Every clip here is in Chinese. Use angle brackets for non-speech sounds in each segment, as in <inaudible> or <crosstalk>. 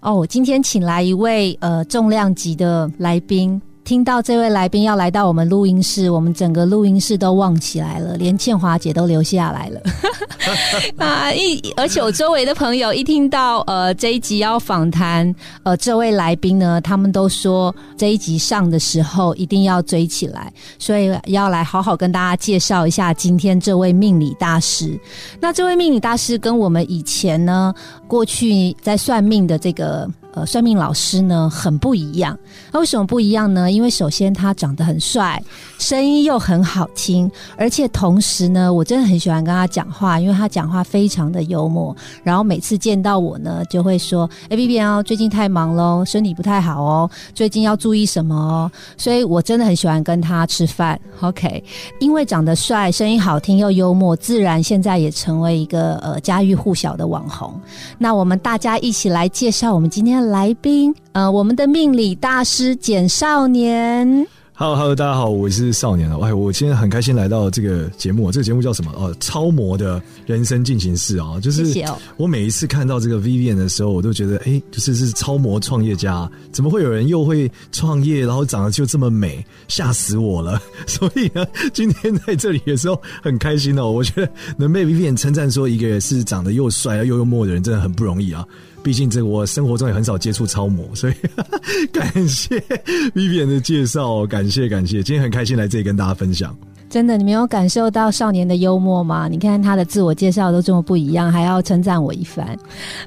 哦，我今天请来一位呃重量级的来宾。听到这位来宾要来到我们录音室，我们整个录音室都旺起来了，连倩华姐都留下来了。<laughs> 啊，一而且我周围的朋友一听到呃这一集要访谈呃这位来宾呢，他们都说这一集上的时候一定要追起来，所以要来好好跟大家介绍一下今天这位命理大师。那这位命理大师跟我们以前呢过去在算命的这个。呃，算命老师呢很不一样，那为什么不一样呢？因为首先他长得很帅，声音又很好听，而且同时呢，我真的很喜欢跟他讲话，因为他讲话非常的幽默。然后每次见到我呢，就会说：“哎，B B 哦，最近太忙喽，身体不太好哦，最近要注意什么哦。”所以我真的很喜欢跟他吃饭。OK，因为长得帅，声音好听又幽默，自然现在也成为一个呃家喻户晓的网红。那我们大家一起来介绍我们今天的。来宾，呃，我们的命理大师简少年。Hello，Hello，大家好，我是少年啊。哎，我今天很开心来到这个节目，这个节目叫什么？哦，超模的人生进行式啊，就是我每一次看到这个 Vivian 的时候，我都觉得，哎，就是是超模创业家，怎么会有人又会创业，然后长得就这么美，吓死我了。<laughs> 所以呢，今天在这里的时候很开心哦，我觉得能被 Vivian 称赞说一个是长得又帅又幽默的人，真的很不容易啊。毕竟这我生活中也很少接触超模，所以 <laughs> 感谢 <laughs> Vivian 的介绍，感谢感谢，今天很开心来这里跟大家分享。真的，你没有感受到少年的幽默吗？你看他的自我介绍都这么不一样，还要称赞我一番，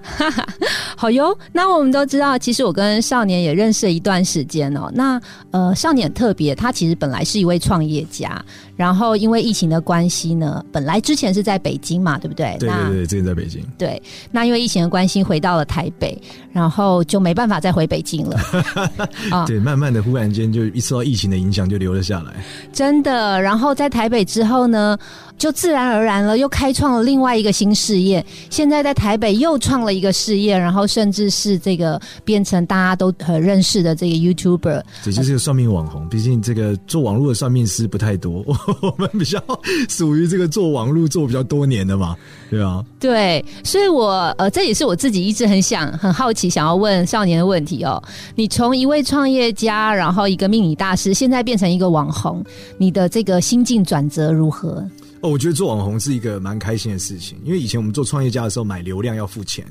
哈 <laughs> 哈好哟。那我们都知道，其实我跟少年也认识了一段时间哦。那呃，少年特别，他其实本来是一位创业家。然后因为疫情的关系呢，本来之前是在北京嘛，对不对？对对对，之前在北京。对，那因为疫情的关系回到了台北，然后就没办法再回北京了。<laughs> 啊，对，慢慢的，忽然间就一受到疫情的影响，就留了下来。真的，然后在台北之后呢？就自然而然了，又开创了另外一个新事业。现在在台北又创了一个事业，然后甚至是这个变成大家都很认识的这个 YouTuber。这就是个算命网红。毕竟这个做网络的算命师不太多，<laughs> 我们比较属于这个做网络做比较多年的嘛，对啊？对，所以我呃，这也是我自己一直很想、很好奇想要问少年的问题哦。你从一位创业家，然后一个命理大师，现在变成一个网红，你的这个心境转折如何？哦，我觉得做网红是一个蛮开心的事情，因为以前我们做创业家的时候买流量要付钱，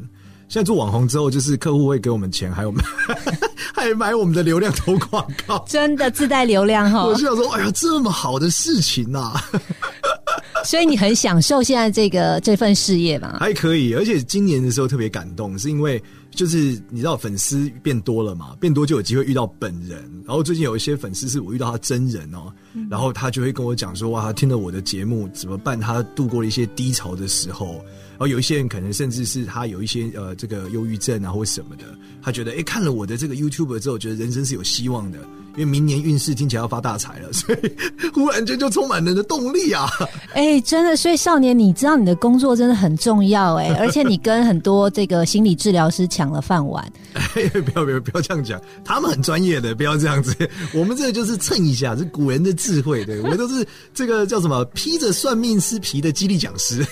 现在做网红之后，就是客户会给我们钱，还有 <laughs> 还买我们的流量投广告，真的自带流量哈！我就想说，哎呀，这么好的事情呐！<laughs> 所以你很享受现在这个这份事业吗？还可以，而且今年的时候特别感动，是因为。就是你知道粉丝变多了嘛，变多就有机会遇到本人。然后最近有一些粉丝是我遇到他真人哦，然后他就会跟我讲说哇，他听了我的节目怎么办？他度过了一些低潮的时候。然后有一些人可能甚至是他有一些呃这个忧郁症啊或什么的，他觉得哎看了我的这个 YouTube 之后，觉得人生是有希望的。因为明年运势听起来要发大财了，<laughs> 所以忽然间就充满人的动力啊！哎，真的，所以少年，你知道你的工作真的很重要哎，<laughs> 而且你跟很多这个心理治疗师抢了饭碗。<laughs> 哎，不要不要不要这样讲，他们很专业的，不要这样子。我们这个就是蹭一下，是古人的智慧，对我们都是这个叫什么披着算命师皮的激励讲师。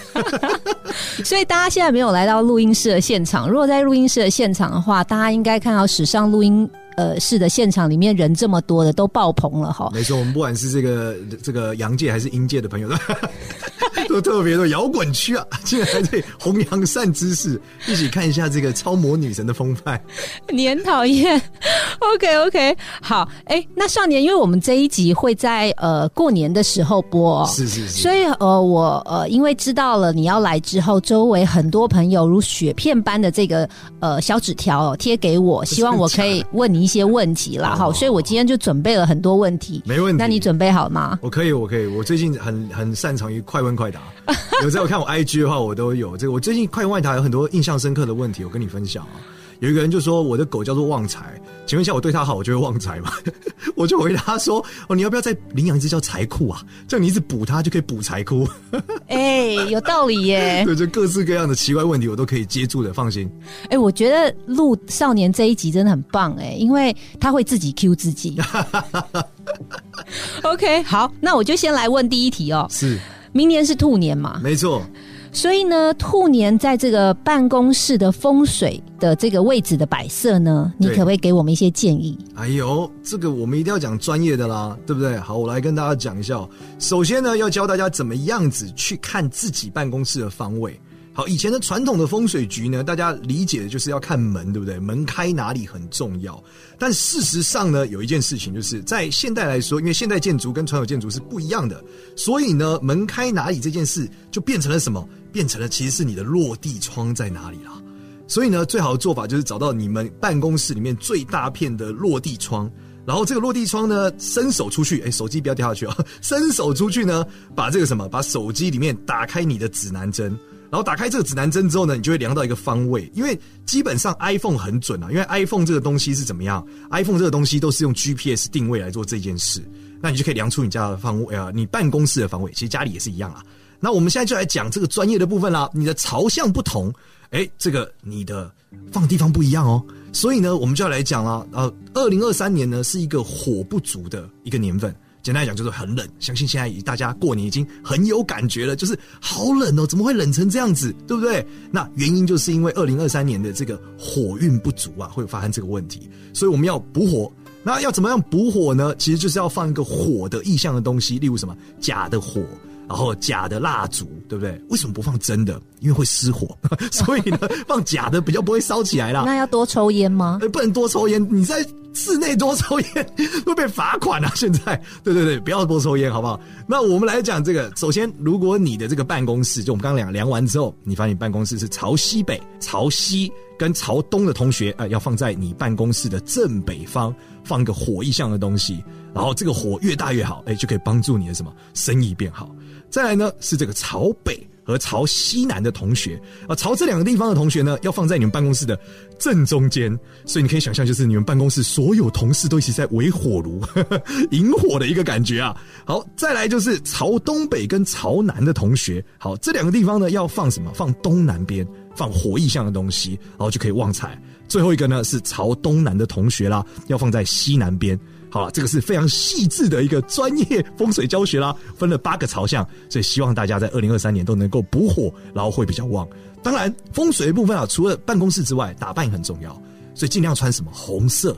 <laughs> 所以大家现在没有来到录音室的现场，如果在录音室的现场的话，大家应该看到史上录音。呃，是的，现场里面人这么多的都爆棚了哈。没错，我们不管是这个这个阳界还是阴界的朋友，<laughs> 都特别的摇滚区啊，<laughs> 竟然这里弘扬善知识，一起看一下这个超模女神的风范。<laughs> 你很讨厌？OK OK，好，哎，那少年，因为我们这一集会在呃过年的时候播，是是是，所以呃我呃因为知道了你要来之后，周围很多朋友如雪片般的这个呃小纸条贴给我，希望我可以问你。一些问题啦，好，所以我今天就准备了很多问题，没问题。那你准备好吗？我可以，我可以。我最近很很擅长于快问快答，<laughs> 有在我看我 IG 的话，我都有这个。我最近快问快答有很多印象深刻的问题，我跟你分享啊。有一个人就说我的狗叫做旺财，请问一下我对它好，我就会旺财吗？<laughs> 我就回答说哦，你要不要再领养一只叫财库啊？这样你一直补它就可以补财库。<laughs> 哎，有道理耶。对，就各式各样的奇怪问题我都可以接住的，放心。哎，我觉得录少年这一集真的很棒哎，因为他会自己 Q 自己。OK，好，那我就先来问第一题哦。是，明年是兔年嘛？没错。所以呢，兔年在这个办公室的风水的这个位置的摆设呢，你可不可以给我们一些建议？哎呦，这个我们一定要讲专业的啦，对不对？好，我来跟大家讲一下。首先呢，要教大家怎么样子去看自己办公室的方位。好，以前的传统的风水局呢，大家理解的就是要看门，对不对？门开哪里很重要。但事实上呢，有一件事情就是在现代来说，因为现代建筑跟传统建筑是不一样的，所以呢，门开哪里这件事就变成了什么？变成了其实是你的落地窗在哪里啦。所以呢，最好的做法就是找到你们办公室里面最大片的落地窗，然后这个落地窗呢，伸手出去，哎，手机不要掉下去啊！伸手出去呢，把这个什么，把手机里面打开你的指南针。然后打开这个指南针之后呢，你就会量到一个方位，因为基本上 iPhone 很准啊，因为 iPhone 这个东西是怎么样？iPhone 这个东西都是用 GPS 定位来做这件事，那你就可以量出你家的方位啊，你办公室的方位，其实家里也是一样啊。那我们现在就来讲这个专业的部分啦，你的朝向不同，哎，这个你的放地方不一样哦，所以呢，我们就要来讲了，呃，二零二三年呢是一个火不足的一个年份。简单来讲就是很冷，相信现在大家过年已经很有感觉了，就是好冷哦，怎么会冷成这样子，对不对？那原因就是因为二零二三年的这个火运不足啊，会发生这个问题，所以我们要补火。那要怎么样补火呢？其实就是要放一个火的意象的东西，例如什么假的火，然后假的蜡烛，对不对？为什么不放真的？因为会失火，<laughs> 所以呢，放假的比较不会烧起来啦。那要多抽烟吗？不能多抽烟，你在。室内多抽烟会被罚款啊！现在，对对对，不要多抽烟，好不好？那我们来讲这个。首先，如果你的这个办公室，就我们刚刚量量完之后，你发现你办公室是朝西北、朝西跟朝东的同学，呃，要放在你办公室的正北方，放个火意象的东西。然后这个火越大越好，哎，就可以帮助你的什么生意变好。再来呢，是这个朝北。和朝西南的同学啊，朝这两个地方的同学呢，要放在你们办公室的正中间，所以你可以想象，就是你们办公室所有同事都一起在围火炉 <laughs> 引火的一个感觉啊。好，再来就是朝东北跟朝南的同学，好，这两个地方呢要放什么？放东南边，放火意象的东西，然后就可以旺财。最后一个呢是朝东南的同学啦，要放在西南边。好了，这个是非常细致的一个专业风水教学啦，分了八个朝向，所以希望大家在二零二三年都能够补火，然后会比较旺。当然，风水的部分啊，除了办公室之外，打扮也很重要，所以尽量穿什么红色、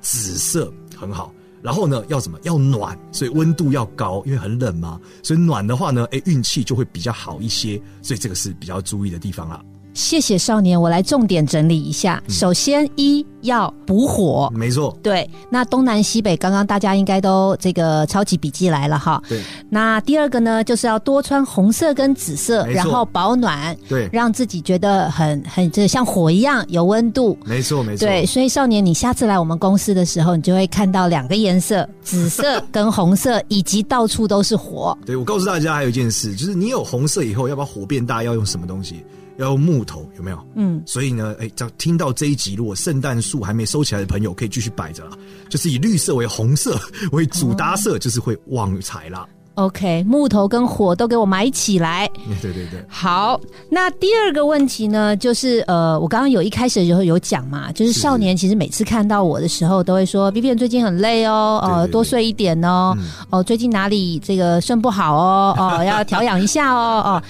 紫色很好。然后呢，要什么？要暖，所以温度要高，因为很冷嘛，所以暖的话呢，哎，运气就会比较好一些。所以这个是比较注意的地方啦。谢谢少年，我来重点整理一下。首先，一要补火，没错。对，那东南西北，刚刚大家应该都这个抄起笔记来了哈。对。那第二个呢，就是要多穿红色跟紫色，然后保暖，对，让自己觉得很很这像火一样有温度。没错，没错。对，所以少年，你下次来我们公司的时候，你就会看到两个颜色，紫色跟红色，以及到处都是火。对，我告诉大家还有一件事，就是你有红色以后，要把火变大，要用什么东西？要用木头有没有？嗯，所以呢，哎，只要听到这一集，如果圣诞树还没收起来的朋友，可以继续摆着啦。就是以绿色为红色为主搭色，就是会旺财啦。OK，木头跟火都给我埋起来。对对对。好，那第二个问题呢，就是呃，我刚刚有一开始的时候有讲嘛，就是少年其实每次看到我的时候，都会说 B B 最近很累哦，呃，多睡一点哦，哦，最近哪里这个肾不好哦，哦，要调养一下哦，哦。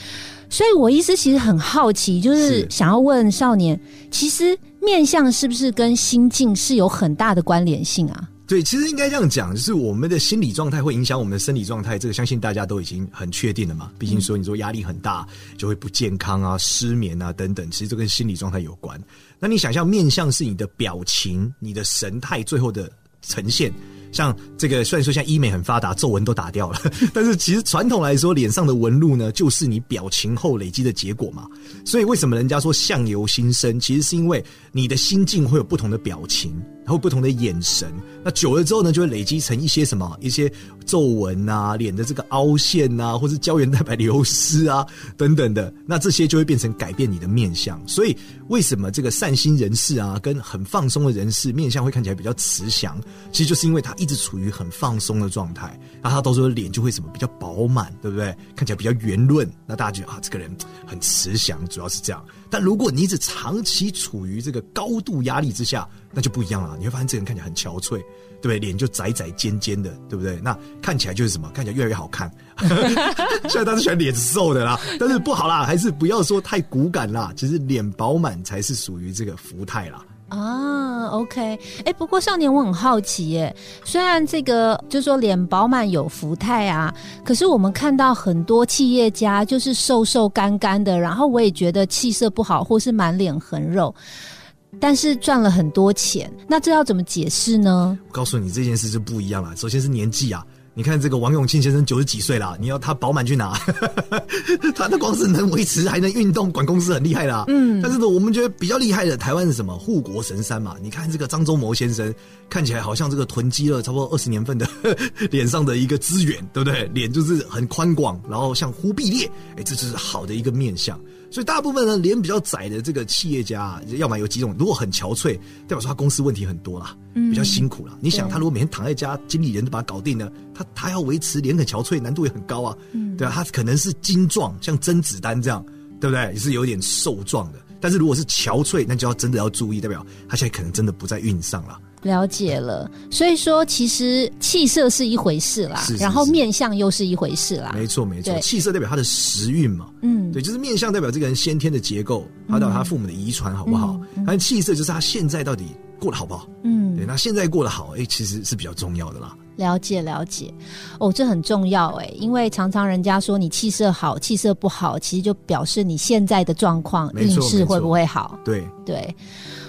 所以，我一直其实很好奇，就是想要问少年，其实面相是不是跟心境是有很大的关联性啊？对，其实应该这样讲，就是我们的心理状态会影响我们的生理状态，这个相信大家都已经很确定了嘛。毕竟说你说压力很大就会不健康啊、失眠啊等等，其实这跟心理状态有关。那你想象面相是你的表情、你的神态最后的呈现。像这个，虽然说现在医美很发达，皱纹都打掉了，<laughs> 但是其实传统来说，脸上的纹路呢，就是你表情后累积的结果嘛。所以为什么人家说相由心生，其实是因为你的心境会有不同的表情，然后不同的眼神，那久了之后呢，就会累积成一些什么一些皱纹啊，脸的这个凹陷啊，或是胶原蛋白流失啊等等的，那这些就会变成改变你的面相。所以为什么这个善心人士啊，跟很放松的人士面相会看起来比较慈祥？其实就是因为他一直处于很放松的状态，那他到时候脸就会什么比较饱满，对不对？看起来比较圆润，那大家觉得啊，这个人很慈祥，主要是这样。但如果你一直长期处于这个高度压力之下，那就不一样了，你会发现这个人看起来很憔悴，对不对？脸就窄窄尖尖的，对不对？那看起来就是什么？看起来越来越好看。<laughs> 虽然他是喜欢脸瘦的啦，但是不好啦，还是不要说太骨感啦。其实脸饱满才是属于这个福态啦。啊，OK，哎，不过少年我很好奇耶，虽然这个就是说脸饱满有福态啊，可是我们看到很多企业家就是瘦瘦干干的，然后我也觉得气色不好，或是满脸横肉。但是赚了很多钱，那这要怎么解释呢？我告诉你这件事就不一样了。首先是年纪啊，你看这个王永庆先生九十几岁了，你要他饱满去哪？<laughs> 他他光是能维持还能运动，管公司很厉害啦。嗯，但是呢，我们觉得比较厉害的台湾是什么？护国神山嘛。你看这个张忠谋先生，看起来好像这个囤积了差不多二十年份的 <laughs> 脸上的一个资源，对不对？脸就是很宽广，然后像忽必烈，哎，这就是好的一个面相。所以大部分呢，脸比较窄的这个企业家，要么有几种，如果很憔悴，代表说他公司问题很多啦，比较辛苦啦。你想，他如果每天躺在家，经理人都把他搞定了，他他要维持脸很憔悴，难度也很高啊。对啊，他可能是精壮，像甄子丹这样，对不对？也是有点瘦壮的。但是如果是憔悴，那就要真的要注意，代表他现在可能真的不在运上了。了解了，所以说其实气色是一回事啦，然后面相又是一回事啦。没错没错，气色代表他的时运嘛，嗯，对，就是面相代表这个人先天的结构，还有他父母的遗传好不好？但气色就是他现在到底过得好不好？嗯，对，那现在过得好，哎，其实是比较重要的啦。了解了解，哦，这很重要哎，因为常常人家说你气色好，气色不好，其实就表示你现在的状况运势会不会好？对对。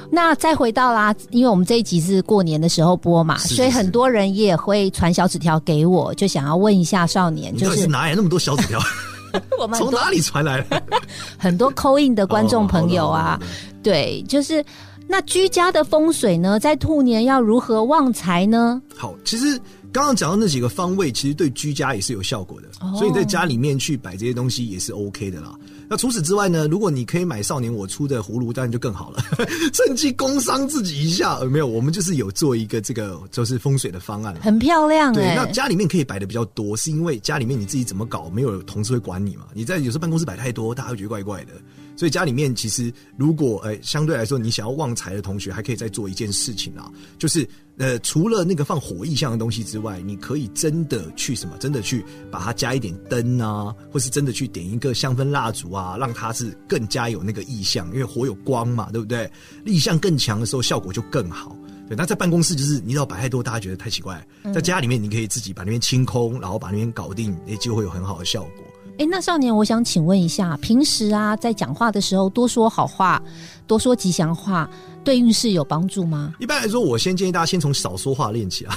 那再回到啦，因为我们这一集是过年的时候播嘛，所以很多人也会传小纸条给我，就想要问一下少年，就是哪来那么多小纸条？<laughs> 我们从哪里传来的？<laughs> 很多扣印的观众朋友啊，对，就是那居家的风水呢，在兔年要如何旺财呢？好，其实。刚刚讲到那几个方位，其实对居家也是有效果的，所以你在家里面去摆这些东西也是 OK 的啦。那除此之外呢，如果你可以买少年我出的葫芦，当然就更好了，<laughs> 趁机工商自己一下。呃，没有，我们就是有做一个这个就是风水的方案，很漂亮。对，那家里面可以摆的比较多，是因为家里面你自己怎么搞，没有同事会管你嘛。你在有时候办公室摆太多，大家会觉得怪怪的。所以家里面其实如果呃相对来说你想要旺财的同学，还可以再做一件事情啊，就是呃除了那个放火意象的东西之外，你可以真的去什么，真的去把它加一点灯啊，或是真的去点一个香氛蜡烛啊，让它是更加有那个意象，因为火有光嘛，对不对？意象更强的时候，效果就更好。对，那在办公室就是你要摆太多，大家觉得太奇怪。在家里面你可以自己把那边清空，然后把那边搞定，也就会有很好的效果。哎，那少年，我想请问一下，平时啊，在讲话的时候多说好话，多说吉祥话，对运势有帮助吗？一般来说，我先建议大家先从少说话练起啊。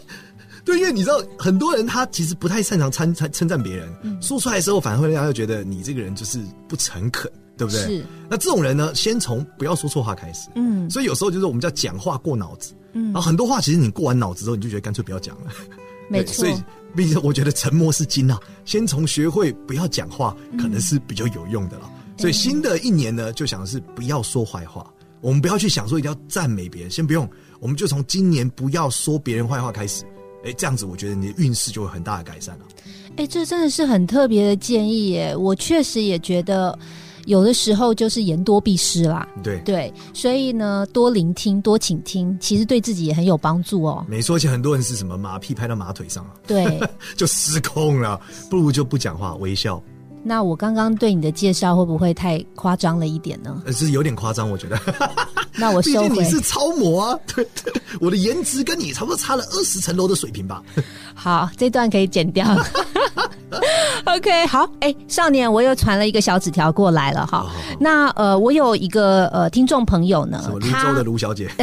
<laughs> 对，因为你知道，很多人他其实不太擅长称称称赞别人，说出来的时候，反而会让他觉得你这个人就是不诚恳，对不对？是。那这种人呢，先从不要说错话开始。嗯。所以有时候就是我们叫讲话过脑子。嗯。然后很多话其实你过完脑子之后，你就觉得干脆不要讲了。<laughs> 没错。所以。毕竟，我觉得沉默是金啊。先从学会不要讲话，可能是比较有用的了。所以新的一年呢，就想的是不要说坏话。我们不要去想说一定要赞美别人，先不用。我们就从今年不要说别人坏话开始。哎，这样子，我觉得你的运势就会很大的改善了。哎，这真的是很特别的建议耶！我确实也觉得。有的时候就是言多必失啦，对对，所以呢，多聆听、多倾听，其实对自己也很有帮助哦。没错，而且很多人是什么马屁拍到马腿上了，对，<laughs> 就失控了，不如就不讲话，微笑。那我刚刚对你的介绍会不会太夸张了一点呢？是有点夸张，我觉得。<laughs> 那我收回。你是超模啊，对对，我的颜值跟你差不多差了二十层楼的水平吧。<laughs> 好，这段可以剪掉。<laughs> OK，好，哎，少年，我又传了一个小纸条过来了哈。那呃，我有一个呃听众朋友呢，泸州的卢小姐。<laughs>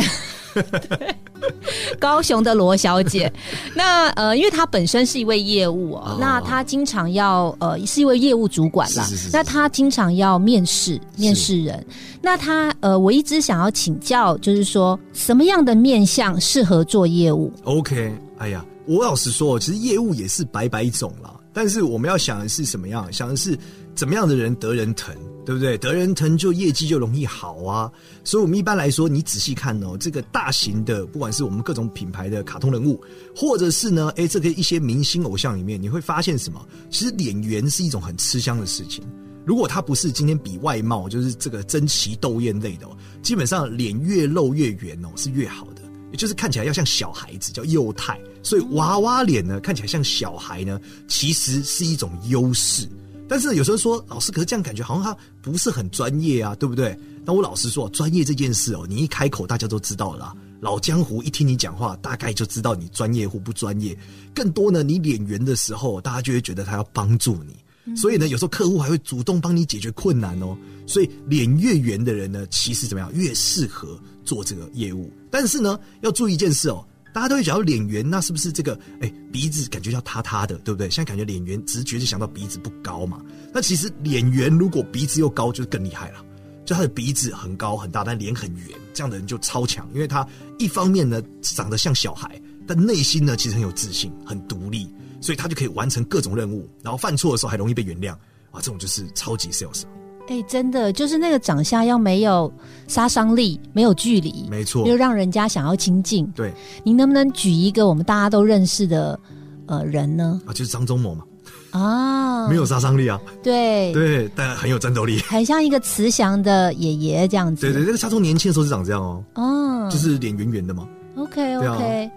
高雄的罗小姐。<laughs> 那呃，因为她本身是一位业务哦，那她经常要呃是一位业务主管啦。那她经常要面试面试人。那她呃，我一直想要请教，就是说什么样的面相适合做业务？OK，哎呀，我老实说，其实业务也是百百种了。但是我们要想的是什么样？想的是怎么样的人得人疼，对不对？得人疼就业绩就容易好啊。所以，我们一般来说，你仔细看哦，这个大型的，不管是我们各种品牌的卡通人物，或者是呢，哎，这个一些明星偶像里面，你会发现什么？其实脸圆是一种很吃香的事情。如果他不是今天比外貌，就是这个争奇斗艳类的，哦基本上脸越露越圆哦，是越好的。也就是看起来要像小孩子，叫幼态。所以娃娃脸呢，看起来像小孩呢，其实是一种优势。但是有时候说老师，可是这样感觉好像他不是很专业啊，对不对？那我老实说，专业这件事哦，你一开口大家都知道了。老江湖一听你讲话，大概就知道你专业或不专业。更多呢，你脸圆的时候，大家就会觉得他要帮助你。所以呢，有时候客户还会主动帮你解决困难哦。所以脸越圆的人呢，其实怎么样越适合做这个业务。但是呢，要注意一件事哦。大家都会讲到脸圆，那是不是这个？哎，鼻子感觉要塌塌的，对不对？现在感觉脸圆，直觉就想到鼻子不高嘛。那其实脸圆如果鼻子又高，就更厉害了。就他的鼻子很高很大，但脸很圆，这样的人就超强，因为他一方面呢长得像小孩，但内心呢其实很有自信，很独立，所以他就可以完成各种任务，然后犯错的时候还容易被原谅啊。这种就是超级 sales。哎，真的就是那个长相要没有杀伤力，没有距离，没错，又让人家想要亲近。对，您能不能举一个我们大家都认识的呃人呢？啊，就是张忠谋嘛。啊，没有杀伤力啊。对对，但很有战斗力，很像一个慈祥的爷爷这样子。对对，那个他从年轻的时候是长这样哦。哦，就是脸圆圆的嘛。OK OK。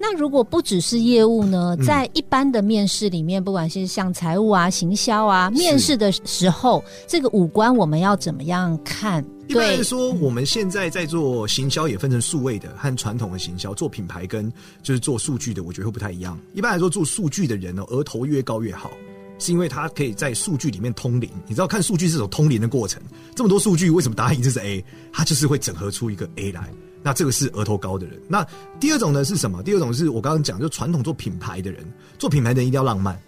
那如果不只是业务呢，在一般的面试里面，不管是像财务啊、行销啊，面试的时候，这个五官我们要怎么样看？一般来说，我们现在在做行销也分成数位的和传统的行销，做品牌跟就是做数据的，我觉得会不太一样。一般来说，做数据的人呢，额头越高越好，是因为他可以在数据里面通灵。你知道，看数据是种通灵的过程。这么多数据，为什么答案一直是 A？它就是会整合出一个 A 来。那这个是额头高的人。那第二种呢是什么？第二种是我刚刚讲，就传统做品牌的人，做品牌的人一定要浪漫。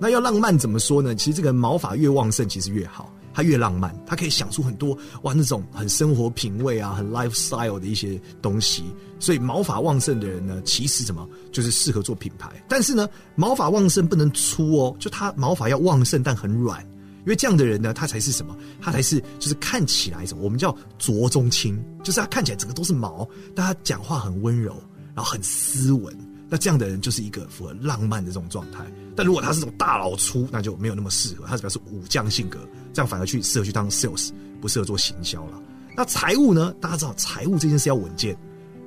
那要浪漫怎么说呢？其实这个毛发越旺盛，其实越好，他越浪漫，他可以想出很多哇那种很生活品味啊、很 lifestyle 的一些东西。所以毛发旺盛的人呢，其实什么就是适合做品牌。但是呢，毛发旺盛不能粗哦，就他毛发要旺盛但很软。因为这样的人呢，他才是什么？他才是就是看起来什么？我们叫浊中清，就是他看起来整个都是毛，但他讲话很温柔，然后很斯文。那这样的人就是一个符合浪漫的这种状态。但如果他是这种大老粗，那就没有那么适合。他是表示武将性格，这样反而去适合去当 sales，不适合做行销了。那财务呢？大家知道财务这件事要稳健，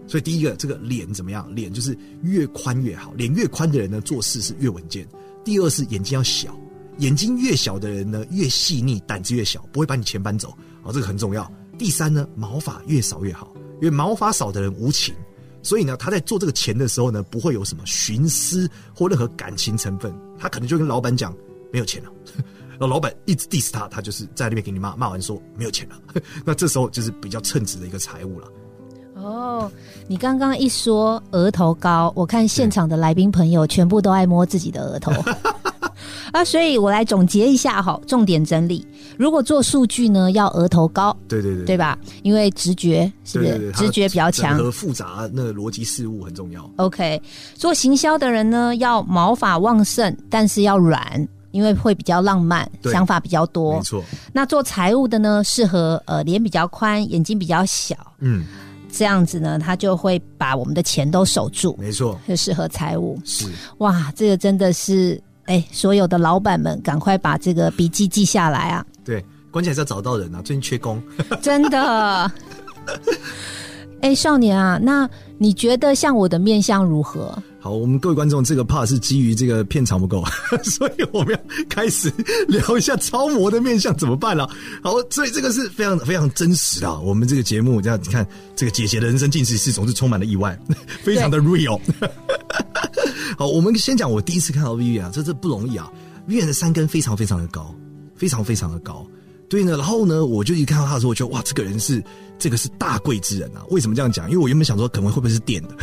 所以第一个这个脸怎么样？脸就是越宽越好，脸越宽的人呢，做事是越稳健。第二是眼睛要小。眼睛越小的人呢，越细腻，胆子越小，不会把你钱搬走。哦，这个很重要。第三呢，毛发越少越好，因为毛发少的人无情，所以呢，他在做这个钱的时候呢，不会有什么徇私或任何感情成分。他可能就跟老板讲没有钱了，<laughs> 然后老板一直 diss 他，他就是在那边给你骂，骂完说没有钱了。<laughs> 那这时候就是比较称职的一个财务了。哦，你刚刚一说额头高，我看现场的来宾朋友全部都爱摸自己的额头。<laughs> 啊，所以我来总结一下哈，重点整理。如果做数据呢，要额头高，对对对，对吧？因为直觉是不是？直觉比较强，和复杂那个逻辑事物很重要。OK，做行销的人呢，要毛发旺盛，但是要软，因为会比较浪漫，想法比较多。没错。那做财务的呢，适合呃脸比较宽，眼睛比较小，嗯，这样子呢，他就会把我们的钱都守住。没错，就适合财务。是哇，这个真的是。哎，所有的老板们，赶快把这个笔记记下来啊！<laughs> 对，关键还是要找到人啊，最近缺工，<laughs> 真的。<laughs> 哎，少年啊，那你觉得像我的面相如何？好，我们各位观众，这个怕是基于这个片场不够，<laughs> 所以我们要开始聊一下超模的面相怎么办了。好，所以这个是非常非常真实的。我们这个节目这样，你看这个姐姐的人生进行是总是充满了意外，<laughs> 非常的 real。<laughs> 好，我们先讲我第一次看到 Vivian 啊，这这不容易啊。Vivian 的三根非常非常的高，非常非常的高。对呢，然后呢，我就一看到他的时候，我觉得哇，这个人是这个是大贵之人啊！为什么这样讲？因为我原本想说，可能会不会是电的，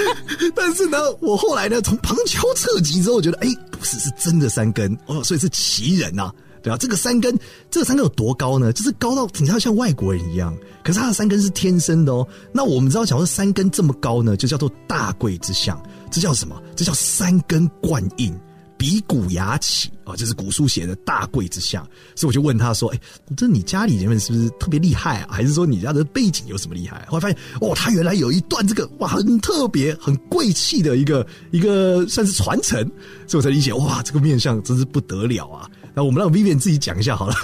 <laughs> 但是呢，我后来呢，从旁敲侧击之后，我觉得哎，不是，是真的三根哦，所以是奇人呐，对啊，这个三根，这个三根有多高呢？就是高到你知道像外国人一样，可是他的三根是天生的哦。那我们知道，讲说三根这么高呢，就叫做大贵之相，这叫什么？这叫三根贯印。比古牙起啊，这是古书写的大贵之相，所以我就问他说：“哎，这你家里人是不是特别厉害啊？还是说你家的背景有什么厉害？”后来发现，哦，他原来有一段这个哇，很特别、很贵气的一个一个算是传承，所以我才理解哇，这个面相真是不得了啊！那我们让 Vivian 自己讲一下好了。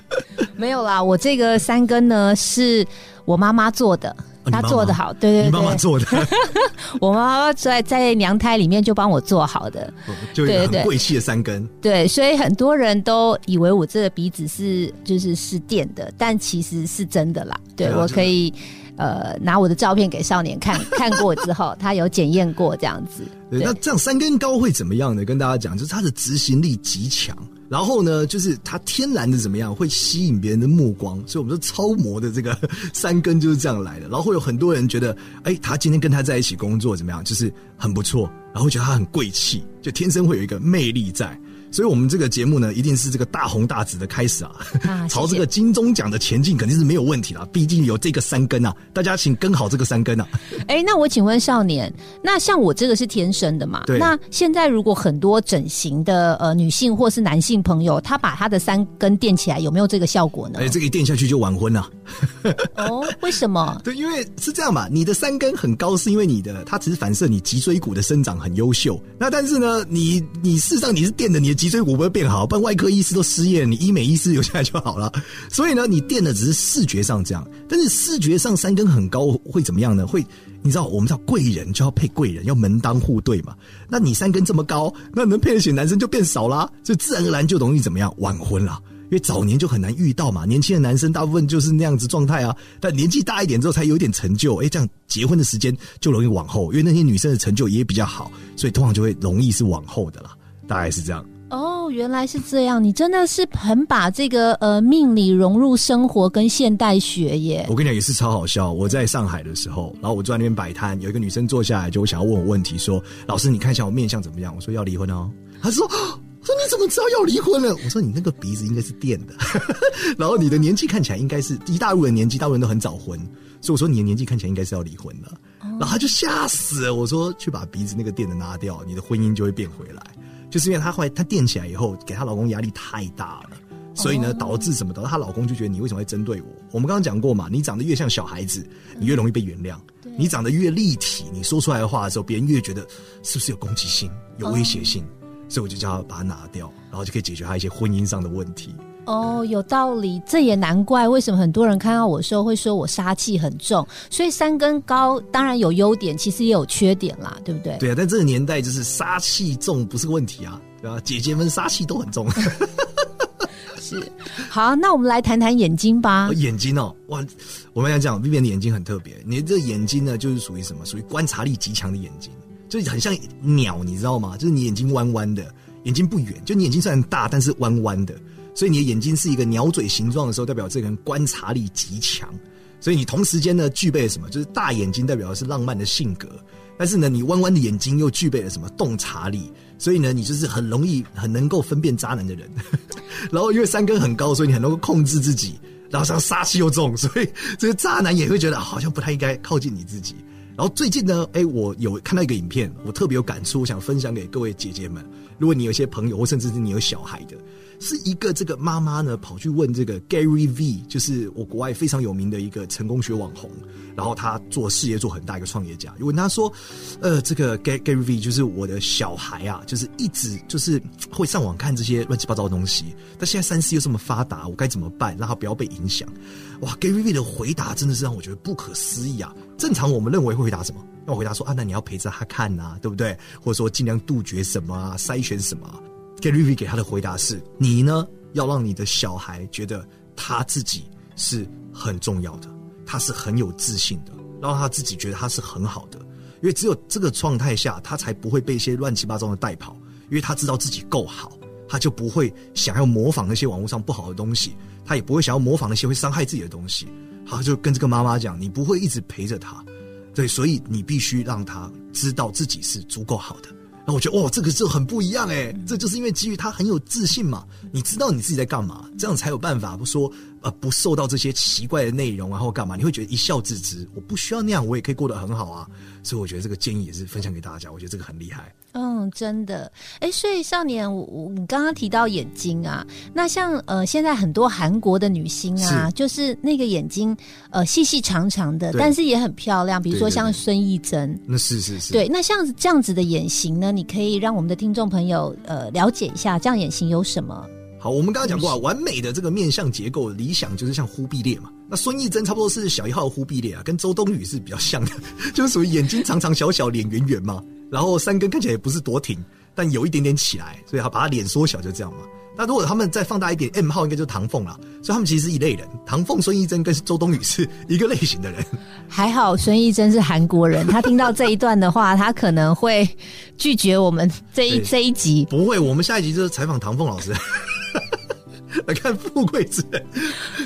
<laughs> 没有啦，我这个三根呢是我妈妈做的。他做的好，对对对，你妈妈做的，<laughs> 我妈妈在在娘胎里面就帮我做好的，<laughs> 就对对贵气的三根，对，所以很多人都以为我这个鼻子是就是是垫的，但其实是真的啦。对我可以呃拿我的照片给少年看 <laughs> 看过之后，他有检验过这样子。对，那这样三根高会怎么样呢？跟大家讲，就是他的执行力极强。然后呢，就是它天然的怎么样，会吸引别人的目光，所以我们说超模的这个 <laughs> 三根就是这样来的。然后会有很多人觉得，哎，他今天跟他在一起工作怎么样，就是很不错，然后觉得他很贵气，就天生会有一个魅力在。所以，我们这个节目呢，一定是这个大红大紫的开始啊！<laughs> 朝这个金钟奖的前进肯定是没有问题了。毕竟有这个三根啊，大家请跟好这个三根啊！<laughs> 哎，那我请问少年，那像我这个是天生的嘛？对。那现在如果很多整形的呃女性或是男性朋友，他把他的三根垫起来，有没有这个效果呢？哎，这个一垫下去就晚婚了。哦，为什么？<laughs> 对，因为是这样嘛，你的三根很高，是因为你的它只是反射你脊椎骨的生长很优秀。那但是呢，你你事实上你是垫的，你的脊椎骨不会变好，不然外科医师都失业，你医美医师留下来就好了。所以呢，你垫的只是视觉上这样，但是视觉上三根很高会怎么样呢？会你知道，我们知道贵人就要配贵人，要门当户对嘛。那你三根这么高，那能配得起男生就变少啦，就自然而然就容易怎么样晚婚了。因为早年就很难遇到嘛，年轻的男生大部分就是那样子状态啊。但年纪大一点之后才有点成就，哎，这样结婚的时间就容易往后。因为那些女生的成就也比较好，所以通常就会容易是往后的啦。大概是这样。哦，原来是这样。你真的是很把这个呃命理融入生活跟现代学耶。我跟你讲也是超好笑。我在上海的时候，然后我坐在那边摆摊，有一个女生坐下来就想要问我问题，说：“老师，你看一下我面相怎么样？”我说：“要离婚哦。”她说。说你怎么知道要离婚了？我说你那个鼻子应该是垫的，<laughs> 然后你的年纪看起来应该是一大陆人年纪，大陆人都很早婚，所以我说你的年纪看起来应该是要离婚了。然后他就吓死了，我说去把鼻子那个垫的拿掉，你的婚姻就会变回来。就是因为她后来她垫起来以后，给她老公压力太大了，所以呢导致什么？导致她老公就觉得你为什么会针对我？我们刚刚讲过嘛，你长得越像小孩子，你越容易被原谅；你长得越立体，你说出来的话的时候，别人越觉得是不是有攻击性、有威胁性。所以我就叫她把它拿掉，然后就可以解决她一些婚姻上的问题。哦，有道理，这也难怪为什么很多人看到我的时候会说我杀气很重。所以三根高当然有优点，其实也有缺点啦，对不对？对啊，但这个年代就是杀气重不是个问题啊，对吧？姐姐们杀气都很重。是，好，那我们来谈谈眼睛吧。眼睛哦，哇，我们要讲 Vivian 的眼睛很特别，你这眼睛呢就是属于什么？属于观察力极强的眼睛。就很像鸟，你知道吗？就是你眼睛弯弯的，眼睛不圆，就你眼睛虽然大，但是弯弯的，所以你的眼睛是一个鸟嘴形状的时候，代表这个人观察力极强。所以你同时间呢，具备了什么？就是大眼睛代表的是浪漫的性格，但是呢，你弯弯的眼睛又具备了什么？洞察力。所以呢，你就是很容易、很能够分辨渣男的人。<laughs> 然后因为三根很高，所以你很能够控制自己，然后像杀气又重，所以这个渣男也会觉得好像不太应该靠近你自己。然后最近呢，哎，我有看到一个影片，我特别有感触，我想分享给各位姐姐们。如果你有些朋友，或甚至是你有小孩的。是一个这个妈妈呢，跑去问这个 Gary V，就是我国外非常有名的一个成功学网红，然后他做事业做很大一个创业家。问他说：“呃，这个 Gary V 就是我的小孩啊，就是一直就是会上网看这些乱七八糟的东西。但现在三 C 又这么发达，我该怎么办，让他不要被影响？”哇，Gary V 的回答真的是让我觉得不可思议啊！正常我们认为会回答什么？要回答说啊，那你要陪着他看呐，对不对？或者说尽量杜绝什么啊，筛选什么？Gary V 给他的回答是：你呢，要让你的小孩觉得他自己是很重要的，他是很有自信的，让他自己觉得他是很好的。因为只有这个状态下，他才不会被一些乱七八糟的带跑，因为他知道自己够好，他就不会想要模仿那些网络上不好的东西，他也不会想要模仿那些会伤害自己的东西。他就跟这个妈妈讲：“你不会一直陪着他，对，所以你必须让他知道自己是足够好的。”那我觉得，哇，这个就很不一样哎，这就是因为基于他很有自信嘛，你知道你自己在干嘛，这样才有办法不说呃不受到这些奇怪的内容，然后干嘛？你会觉得一笑置之，我不需要那样，我也可以过得很好啊。所以我觉得这个建议也是分享给大家，我觉得这个很厉害。嗯，真的。哎，所以少年，我我你刚刚提到眼睛啊，那像呃现在很多韩国的女星啊，就是那个眼睛呃细细长长的，但是也很漂亮。比如说像孙艺珍，那是是是。对，那像这样子的眼型呢，你可以让我们的听众朋友呃了解一下，这样眼型有什么？好，我们刚刚讲过啊，完美的这个面相结构理想就是像忽必烈嘛。那孙艺珍差不多是小一号的忽必烈啊，跟周冬雨是比较像的，<laughs> 就是属于眼睛长长小小，脸圆圆嘛。然后三根看起来也不是多挺，但有一点点起来，所以他把他脸缩小就这样嘛。那如果他们再放大一点，M 号应该就是唐凤了。所以他们其实是一类人，唐凤、孙艺珍跟周冬雨是 <laughs> 一个类型的人。还好孙艺珍是韩国人，他听到这一段的话，他可能会拒绝我们这一这一集。不会，我们下一集就是采访唐凤老师。<laughs> <laughs> 来看富贵之人，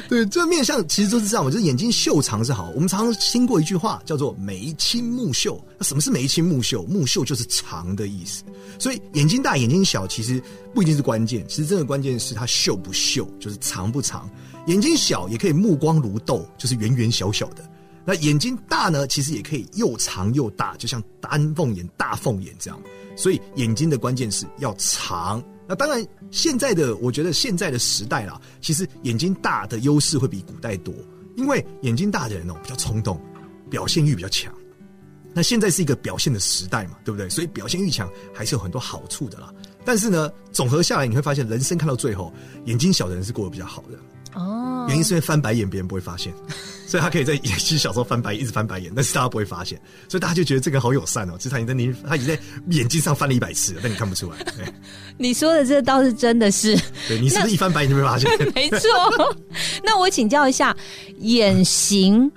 对，这面相其实就是这样嘛，就是眼睛秀长是好。我们常常听过一句话叫做“眉清目秀”，那什么是眉清目秀？目秀就是长的意思。所以眼睛大、眼睛小其实不一定是关键，其实真的关键是它秀不秀，就是长不长。眼睛小也可以目光如豆，就是圆圆小小的。那眼睛大呢，其实也可以又长又大，就像丹凤眼、大凤眼这样。所以眼睛的关键是要长。那当然，现在的我觉得现在的时代啦，其实眼睛大的优势会比古代多，因为眼睛大的人哦比较冲动，表现欲比较强。那现在是一个表现的时代嘛，对不对？所以表现欲强还是有很多好处的啦。但是呢，总和下来你会发现，人生看到最后，眼睛小的人是过得比较好的。哦，原因是因为翻白眼别人不会发现，<laughs> 所以他可以在演戏小时候翻白眼，一直翻白眼，但是大家不会发现，所以大家就觉得这个好友善哦。其实他已经你他已经在眼睛上翻了一百次了，但你看不出来。<laughs> 你说的这倒是真的是，对你是不是一翻白眼就被发现？<laughs> 没错。那我请教一下，眼型。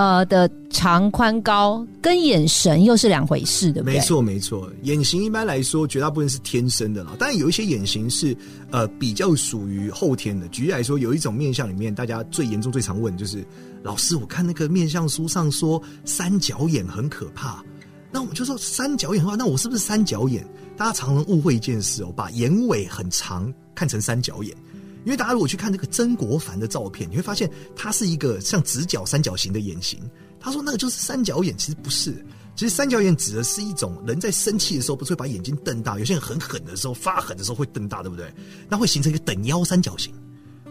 呃的长宽高跟眼神又是两回事，对不对？没错，没错。眼型一般来说，绝大部分是天生的啦，但有一些眼型是呃比较属于后天的。举例来说，有一种面相里面，大家最严重、最常问就是：老师，我看那个面相书上说三角眼很可怕，那我就说三角眼的话，那我是不是三角眼？大家常常误会一件事哦，把眼尾很长看成三角眼。因为大家如果去看这个曾国藩的照片，你会发现他是一个像直角三角形的眼型。他说那个就是三角眼，其实不是。其实三角眼指的是一种人在生气的时候，不是会把眼睛瞪大？有些人很狠的时候，发狠的时候会瞪大，对不对？那会形成一个等腰三角形。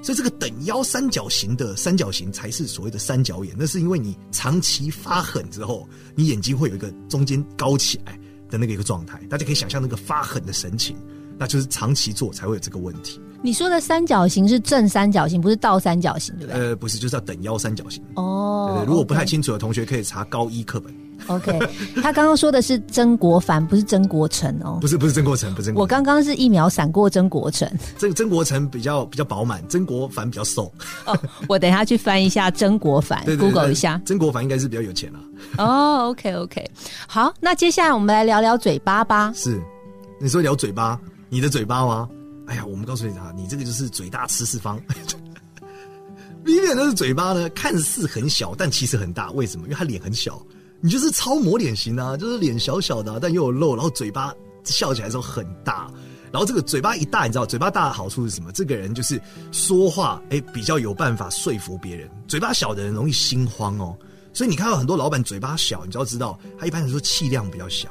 所以这个等腰三角形的三角形才是所谓的三角眼。那是因为你长期发狠之后，你眼睛会有一个中间高起来的那个一个状态。大家可以想象那个发狠的神情，那就是长期做才会有这个问题。你说的三角形是正三角形，不是倒三角形，对不对？呃，不是，就是要等腰三角形。哦。如果不太清楚的同学，可以查高一课本。OK，他刚刚说的是曾国藩，不是曾国成哦。<laughs> 不是，不是曾国成，不是。我刚刚是一秒闪过曾国成。这个曾国成比较比较饱满，曾国藩比较瘦。哦，我等下去翻一下曾国藩，<laughs> Google 一下。曾国藩应该是比较有钱啊。哦，OK OK，好，那接下来我们来聊聊嘴巴吧。是，你说聊嘴巴，你的嘴巴吗？哎呀，我们告诉你啊，你这个就是嘴大吃四方。<laughs> Vivian 的嘴巴呢，看似很小，但其实很大。为什么？因为他脸很小，你就是超模脸型啊，就是脸小小的，但又有肉，然后嘴巴笑起来的时候很大。然后这个嘴巴一大，你知道嘴巴大的好处是什么？这个人就是说话哎比较有办法说服别人。嘴巴小的人容易心慌哦，所以你看到很多老板嘴巴小，你就要知道他一般来说气量比较小。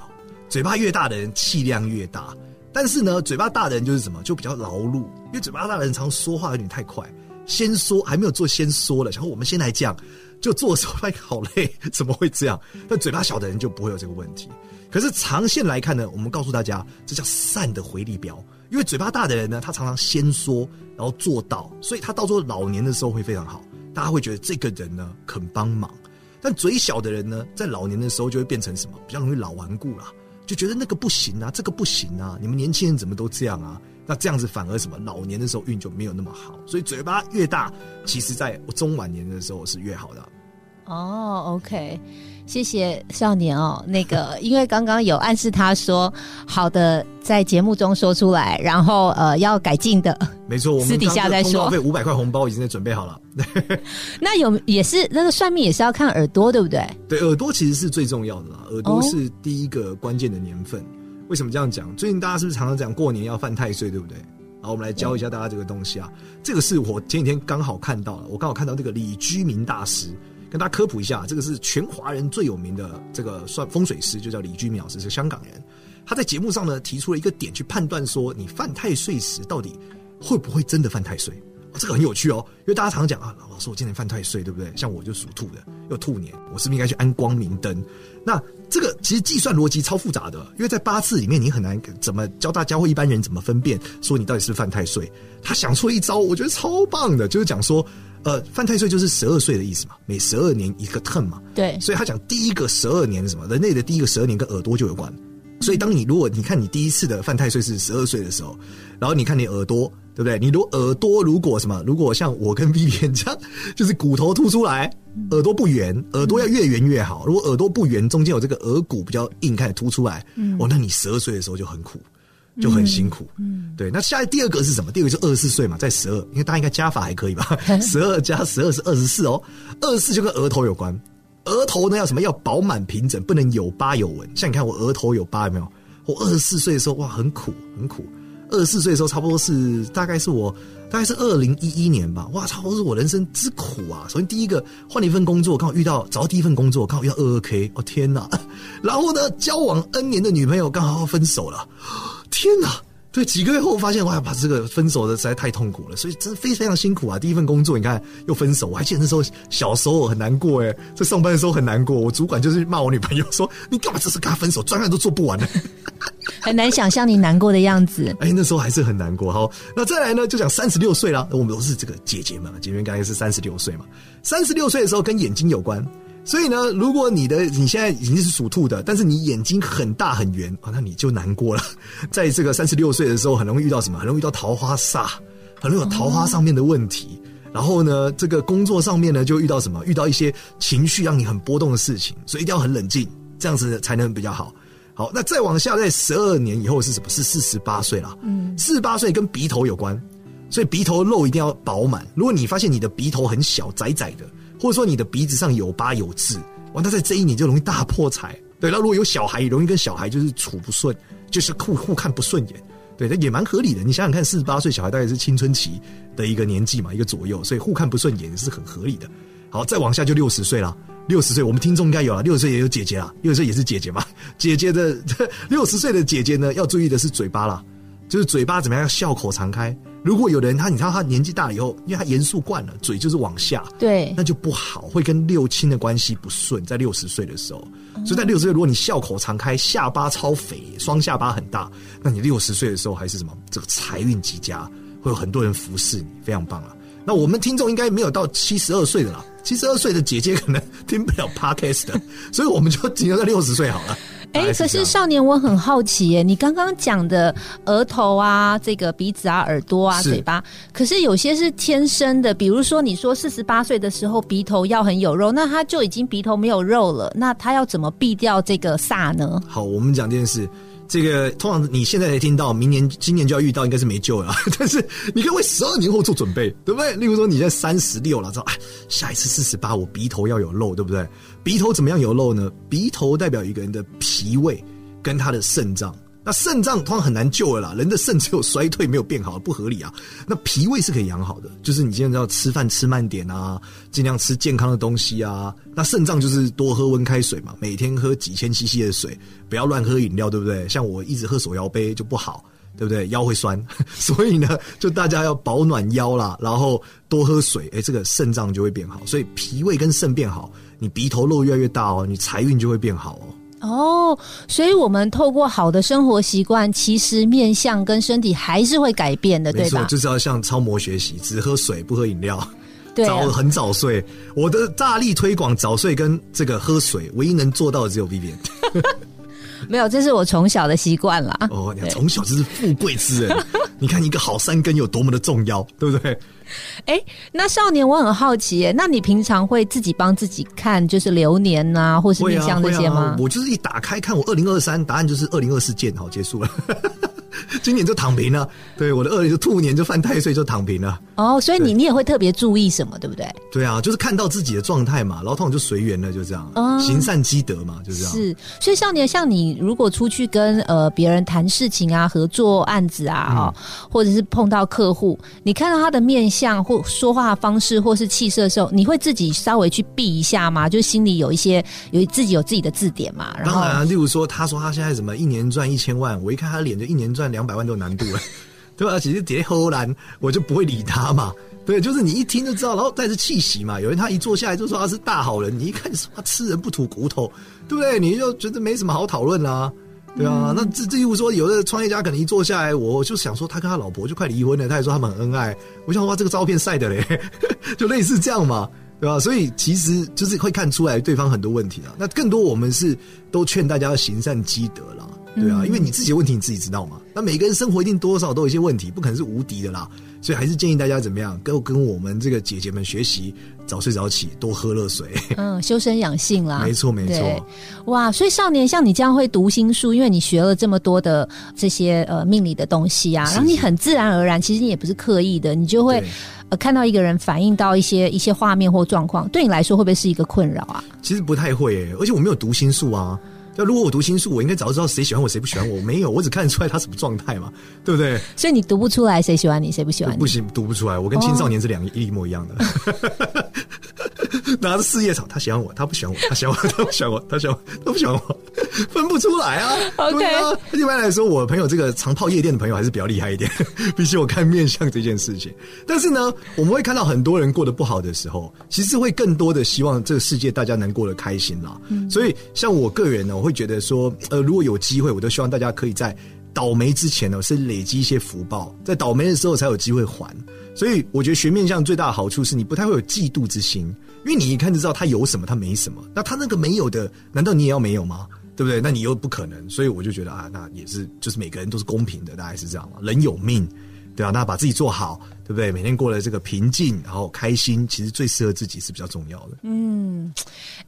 嘴巴越大的人气量越大。但是呢，嘴巴大的人就是什么，就比较劳碌，因为嘴巴大的人常说话有点太快，先说还没有做先说了，然后我们先来讲，就做的时候发现好累，怎么会这样？但嘴巴小的人就不会有这个问题。可是长线来看呢，我们告诉大家，这叫善的回力标，因为嘴巴大的人呢，他常常先说，然后做到，所以他到时候老年的时候会非常好，大家会觉得这个人呢肯帮忙。但嘴小的人呢，在老年的时候就会变成什么，比较容易老顽固了。就觉得那个不行啊，这个不行啊，你们年轻人怎么都这样啊？那这样子反而什么，老年的时候运就没有那么好。所以嘴巴越大，其实在中晚年的时候是越好的。哦，OK。谢谢少年哦，那个 <laughs> 因为刚刚有暗示他说好的，在节目中说出来，然后呃要改进的，<laughs> 没错，我们私底下再说。费五百块红包已经在准备好了。<laughs> 那有也是那个算命也是要看耳朵，对不对？对，耳朵其实是最重要的啦，耳朵是第一个关键的年份。为什么这样讲？最近大家是不是常常讲过年要犯太岁，对不对？好，我们来教一下大家这个东西啊。这个是我前几天刚好看到了，我刚好看到这个李居明大师。跟大家科普一下，这个是全华人最有名的这个算风水师，就叫李居明老师，是香港人。他在节目上呢提出了一个点，去判断说你犯太岁时到底会不会真的犯太岁。这个很有趣哦，因为大家常常讲啊，老师我今年犯太岁，对不对？像我就属兔的，又兔年，我是不是应该去安光明灯？那这个其实计算逻辑超复杂的，因为在八字里面你很难怎么教大家或一般人怎么分辨说你到底是犯太岁。他想出一招，我觉得超棒的，就是讲说。呃，犯太岁就是十二岁的意思嘛，每十二年一个 turn 嘛。对，所以他讲第一个十二年是什么？人类的第一个十二年跟耳朵就有关。所以当你如果你看你第一次的犯太岁是十二岁的时候，然后你看你耳朵，对不对？你如果耳朵如果什么，如果像我跟 B B 这样，就是骨头凸出来，耳朵不圆，耳朵要越圆越好。如果耳朵不圆，中间有这个耳骨比较硬，开始凸出来，哦，那你十二岁的时候就很苦。就很辛苦，嗯，对。那下来第二个是什么？第二个是二十四岁嘛，在十二，因为大家应该加法还可以吧？十二加十二是二十四哦，二十四就跟额头有关。额头呢要什么？要饱满平整，不能有疤有纹。像你看我额头有疤有没有？我二十四岁的时候哇，很苦很苦。二十四岁的时候差不多是大概是我大概是二零一一年吧，哇，差不多是我人生之苦啊。首先第一个换了一份工作，刚好遇到找到第一份工作，刚好遇到二二 K，哦天哪！<laughs> 然后呢，交往 N 年的女朋友刚好要分手了。天哪！对，几个月后发现，哇，把这个分手的实在太痛苦了，所以真的非非常辛苦啊。第一份工作，你看又分手，我还记得那时候小时候很难过哎，在上班的时候很难过。我主管就是骂我女朋友说：“ <laughs> 你干嘛这次跟他分手，专案都做不完呢？”很难想象你难过的样子。哎，那时候还是很难过。好，那再来呢，就讲三十六岁了，我们都是这个姐姐们，姐姐刚才是三十六岁嘛。三十六岁的时候跟眼睛有关。所以呢，如果你的你现在已经是属兔的，但是你眼睛很大很圆啊，那你就难过了。<laughs> 在这个三十六岁的时候，很容易遇到什么？很容易遇到桃花煞，很容易有桃花上面的问题。然后呢，这个工作上面呢，就遇到什么？遇到一些情绪让你很波动的事情，所以一定要很冷静，这样子才能比较好。好，那再往下，在十二年以后是什么？是四十八岁了。嗯，四十八岁跟鼻头有关，所以鼻头肉一定要饱满。如果你发现你的鼻头很小，窄窄的。或者说你的鼻子上有疤有痣，哇，那在这一年就容易大破财。对，那如果有小孩，容易跟小孩就是处不顺，就是互互看不顺眼。对，那也蛮合理的。你想想看，四十八岁小孩大概是青春期的一个年纪嘛，一个左右，所以互看不顺眼是很合理的。好，再往下就六十岁了。六十岁，我们听众应该有了，六十岁也有姐姐了，六十岁也是姐姐嘛。<laughs> 姐姐的 <laughs> 六十岁的姐姐呢，要注意的是嘴巴了，就是嘴巴怎么样，笑口常开。如果有人他，你知道他年纪大了以后，因为他严肃惯了，嘴就是往下，对，那就不好，会跟六亲的关系不顺。在六十岁的时候，所以在六十岁，如果你笑口常开，下巴超肥，双下巴很大，那你六十岁的时候还是什么？这个财运极佳，会有很多人服侍你，非常棒啊。那我们听众应该没有到七十二岁的啦，七十二岁的姐姐可能听不了 podcast 的，所以我们就停留在六十岁好了。哎，可是少年，我很好奇耶，你刚刚讲的额头啊，这个鼻子啊，耳朵啊，嘴巴，可是有些是天生的，比如说你说四十八岁的时候鼻头要很有肉，那他就已经鼻头没有肉了，那他要怎么避掉这个煞呢？好，我们讲这件事。这个通常你现在才听到，明年、今年就要遇到，应该是没救了。<laughs> 但是你可以为十二年后做准备，对不对？例如说你现在三十六了，知道哎，下一次四十八，我鼻头要有肉，对不对？鼻头怎么样有肉呢？鼻头代表一个人的脾胃跟他的肾脏。那肾脏通常很难救了啦，人的肾只有衰退没有变好，不合理啊。那脾胃是可以养好的，就是你今天要吃饭吃慢点啊，尽量吃健康的东西啊。那肾脏就是多喝温开水嘛，每天喝几千 CC 的水，不要乱喝饮料，对不对？像我一直喝手摇杯就不好，对不对？腰会酸，<laughs> 所以呢，就大家要保暖腰啦，然后多喝水，哎，这个肾脏就会变好。所以脾胃跟肾变好，你鼻头肉越来越大哦，你财运就会变好哦。哦，所以我们透过好的生活习惯，其实面相跟身体还是会改变的，对吧？就是要向超模学习，只喝水不喝饮料，<laughs> 早很早睡。我的大力推广早睡跟这个喝水，唯一能做到的只有 B。<laughs> <laughs> 没有，这是我从小的习惯啦。哦，你从小就是富贵之人，<laughs> 你看一个好三根有多么的重要，对不对？哎，那少年，我很好奇，那你平常会自己帮自己看，就是流年呐，或是面相这些吗？我就是一打开看，我二零二三，答案就是二零二四见，好结束了。<laughs> 今年就躺平了，对我的二就兔年就犯太岁就躺平了。哦，所以你你也会特别注意什么，对不对？对啊，就是看到自己的状态嘛，然后通常就随缘了，就这样。哦，行善积德嘛，就这样。是，所以少年像你，如果出去跟呃别人谈事情啊、合作案子啊，哦，或者是碰到客户，你看到他的面相或说话方式或是气色的时候，你会自己稍微去避一下吗？就心里有一些有自己有自己的字典嘛。当然，例如说，他说他现在怎么一年赚一千万，我一看他脸就一年赚。两百万都有难度了，<laughs> 对吧？其实叠荷兰，我就不会理他嘛。对，就是你一听就知道，然后带着气息嘛。有人他一坐下来就说他是大好人，你一看说他吃人不吐骨头，对不对？你就觉得没什么好讨论啦，对啊。那这这又说，有的创业家可能一坐下来，我就想说他跟他老婆就快离婚了，他也说他们很恩爱。我想哇，这个照片晒的嘞，<laughs> 就类似这样嘛，对吧？所以其实就是会看出来对方很多问题啊。那更多我们是都劝大家要行善积德啦。对啊，因为你自己的问题你自己知道嘛。那每个人生活一定多少都有一些问题，不可能是无敌的啦。所以还是建议大家怎么样，跟跟我们这个姐姐们学习，早睡早起，多喝热水。嗯，<laughs> 修身养性啦。没错没错。哇，所以少年像你这样会读心术，因为你学了这么多的这些呃命理的东西啊，然后你很自然而然，其实你也不是刻意的，你就会呃看到一个人反映到一些一些画面或状况，对你来说会不会是一个困扰啊？其实不太会，而且我没有读心术啊。那如果我读心术，我应该早就知道谁喜欢我，谁不喜欢我。没有，我只看得出来他什么状态嘛，<laughs> 对不对？所以你读不出来谁喜欢你，谁不喜欢你。不行，读不出来。我跟青少年是两一模一样的。<laughs> <laughs> 拿着四叶草，他喜欢我，他不喜欢我，他喜欢我，他不喜欢我，他喜欢我他不喜欢我，分不出来啊。OK。一般来说，我朋友这个常泡夜店的朋友还是比较厉害一点，<laughs> 比起我看面相这件事情。但是呢，我们会看到很多人过得不好的时候，其实会更多的希望这个世界大家能过得开心啦。所以，像我个人呢，我会觉得说，呃，如果有机会，我都希望大家可以在倒霉之前呢，是累积一些福报，在倒霉的时候才有机会还。所以，我觉得学面相最大的好处是你不太会有嫉妒之心。因为你一看就知道他有什么，他没什么。那他那个没有的，难道你也要没有吗？对不对？那你又不可能。所以我就觉得啊，那也是，就是每个人都是公平的，大概是这样嘛。人有命，对啊，那把自己做好。对不对？每天过得这个平静，然后开心，其实最适合自己是比较重要的。嗯，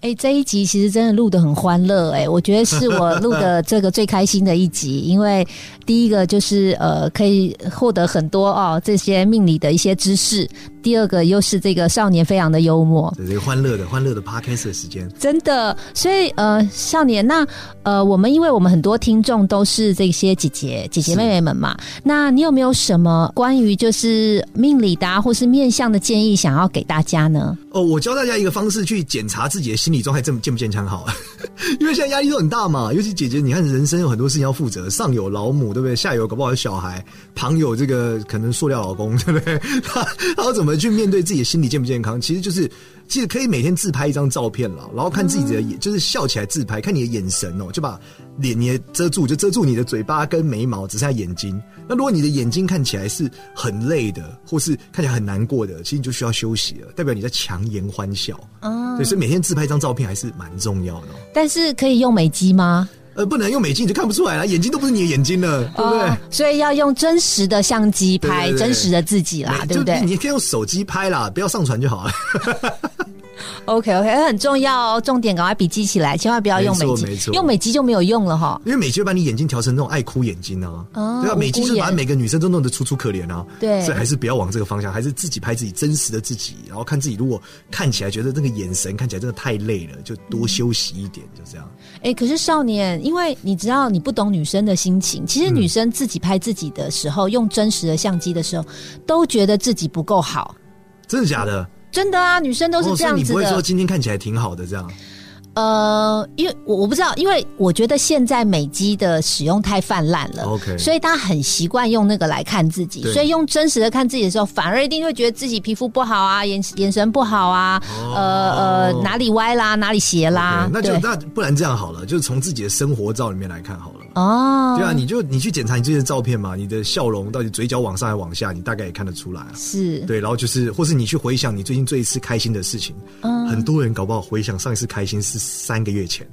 哎，这一集其实真的录的很欢乐，哎，我觉得是我录的这个最开心的一集，因为第一个就是呃，可以获得很多哦这些命理的一些知识；第二个又是这个少年非常的幽默，这个欢乐的欢乐的 podcast 的时间，真的。所以呃，少年，那呃，我们因为我们很多听众都是这些姐姐姐姐妹妹们嘛，那你有没有什么关于就是？命理的或是面相的建议，想要给大家呢？哦，我教大家一个方式去检查自己的心理状态，这么健不健康好。<laughs> 因为现在压力都很大嘛，尤其姐姐，你看人生有很多事情要负责，上有老母，对不对？下有搞不好有小孩，旁有这个可能塑料老公，对不对？<laughs> 他 <laughs> 他怎么去面对自己的心理健不健康？其实就是。其实可以每天自拍一张照片了，然后看自己的眼，就是笑起来自拍，看你的眼神哦，就把脸也遮住，就遮住你的嘴巴跟眉毛，只剩下眼睛。那如果你的眼睛看起来是很累的，或是看起来很难过的，其实你就需要休息了，代表你在强颜欢笑。哦，所以每天自拍一张照片还是蛮重要的。但是可以用美肌吗？呃，不能用美镜就看不出来了，眼睛都不是你的眼睛了，对不对？所以要用真实的相机拍真实的自己啦，对不对？你可以用手机拍啦，不要上传就好了。<laughs> OK OK，很重要哦，重点赶快笔记起来，千万不要用美肌，用美肌就没有用了哈。因为美肌会把你眼睛调成那种爱哭眼睛啊，对啊，美肌是把每个女生都弄得楚楚可怜啊。对，所以还是不要往这个方向，还是自己拍自己真实的自己，然后看自己如果看起来觉得那个眼神看起来真的太累了，就多休息一点，就这样。哎，可是少年，因为你知道你不懂女生的心情，其实女生自己拍自己的时候，用真实的相机的时候，都觉得自己不够好。真的假的？真的啊，女生都是这样子的。你不会说今天看起来挺好的这样？呃，因为我我不知道，因为我觉得现在美肌的使用太泛滥了，OK，所以大家很习惯用那个来看自己，所以用真实的看自己的时候，反而一定会觉得自己皮肤不好啊，眼眼神不好啊，呃呃，哪里歪啦，哪里斜啦，那就那不然这样好了，就是从自己的生活照里面来看好了。哦，对啊，你就你去检查你这些照片嘛，你的笑容到底嘴角往上还往下，你大概也看得出来。是，对，然后就是，或是你去回想你最近最一次开心的事情，嗯，很多人搞不好回想上一次开心是三个月前，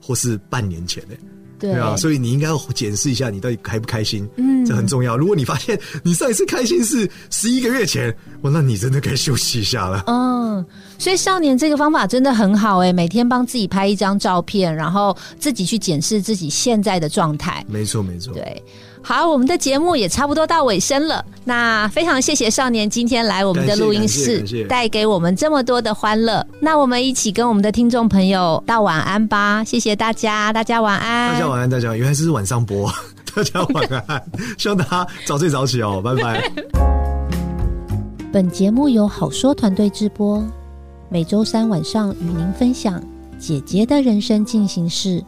或是半年前呢。对啊，所以你应该要检视一下你到底开不开心，嗯，这很重要。如果你发现你上一次开心是十一个月前，哇，那你真的该休息一下了。嗯，所以少年这个方法真的很好哎，每天帮自己拍一张照片，然后自己去检视自己现在的状态。没错，没错，对。好，我们的节目也差不多到尾声了。那非常谢谢少年今天来我们的录音室，带给我们这么多的欢乐。那我们一起跟我们的听众朋友道晚安吧。谢谢大家，大家晚安。大家晚安，大家原来是晚上播，<laughs> 大家晚安。希望大家早睡早起哦，拜拜。本节目由好说团队直播，每周三晚上与您分享姐姐的人生进行式。